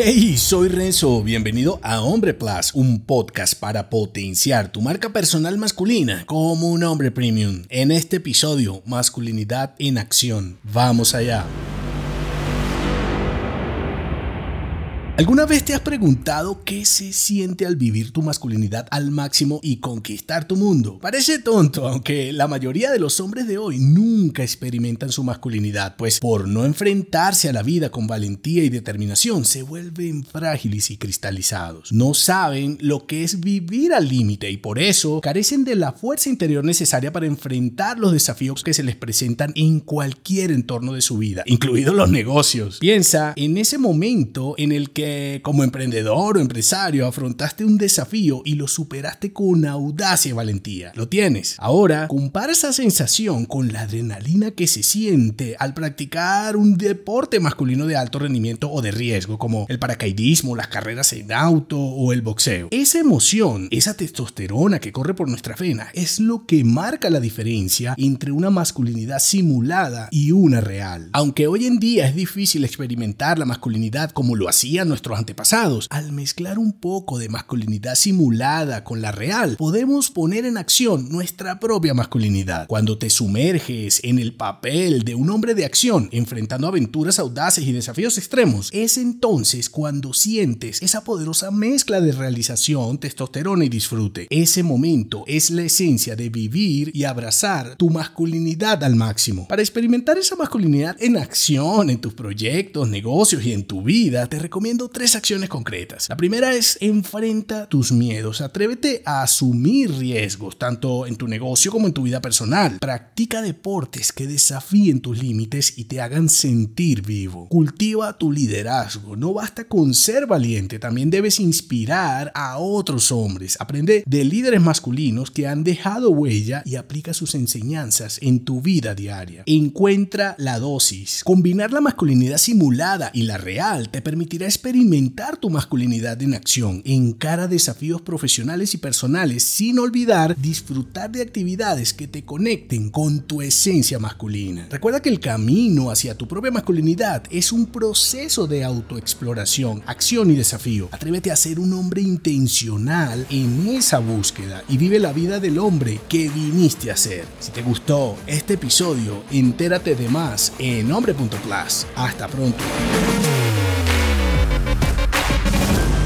Hey, soy Renzo, bienvenido a Hombre Plus, un podcast para potenciar tu marca personal masculina como un hombre premium. En este episodio, masculinidad en acción. Vamos allá. ¿Alguna vez te has preguntado qué se siente al vivir tu masculinidad al máximo y conquistar tu mundo? Parece tonto, aunque la mayoría de los hombres de hoy nunca experimentan su masculinidad, pues por no enfrentarse a la vida con valentía y determinación se vuelven frágiles y cristalizados. No saben lo que es vivir al límite y por eso carecen de la fuerza interior necesaria para enfrentar los desafíos que se les presentan en cualquier entorno de su vida, incluidos los negocios. Piensa en ese momento en el que como emprendedor o empresario afrontaste un desafío y lo superaste con audacia y valentía. Lo tienes. Ahora, compara esa sensación con la adrenalina que se siente al practicar un deporte masculino de alto rendimiento o de riesgo, como el paracaidismo, las carreras en auto o el boxeo. Esa emoción, esa testosterona que corre por nuestra vena, es lo que marca la diferencia entre una masculinidad simulada y una real. Aunque hoy en día es difícil experimentar la masculinidad como lo hacían nuestros antepasados. Al mezclar un poco de masculinidad simulada con la real, podemos poner en acción nuestra propia masculinidad. Cuando te sumerges en el papel de un hombre de acción, enfrentando aventuras audaces y desafíos extremos, es entonces cuando sientes esa poderosa mezcla de realización, testosterona y disfrute. Ese momento es la esencia de vivir y abrazar tu masculinidad al máximo. Para experimentar esa masculinidad en acción, en tus proyectos, negocios y en tu vida, te recomiendo tres acciones concretas. La primera es enfrenta tus miedos, atrévete a asumir riesgos, tanto en tu negocio como en tu vida personal. Practica deportes que desafíen tus límites y te hagan sentir vivo. Cultiva tu liderazgo, no basta con ser valiente, también debes inspirar a otros hombres. Aprende de líderes masculinos que han dejado huella y aplica sus enseñanzas en tu vida diaria. Encuentra la dosis. Combinar la masculinidad simulada y la real te permitirá experimentar experimentar tu masculinidad en acción, encara desafíos profesionales y personales sin olvidar disfrutar de actividades que te conecten con tu esencia masculina. Recuerda que el camino hacia tu propia masculinidad es un proceso de autoexploración, acción y desafío. Atrévete a ser un hombre intencional en esa búsqueda y vive la vida del hombre que viniste a ser. Si te gustó este episodio, entérate de más en hombre.plus. Hasta pronto. Thank you.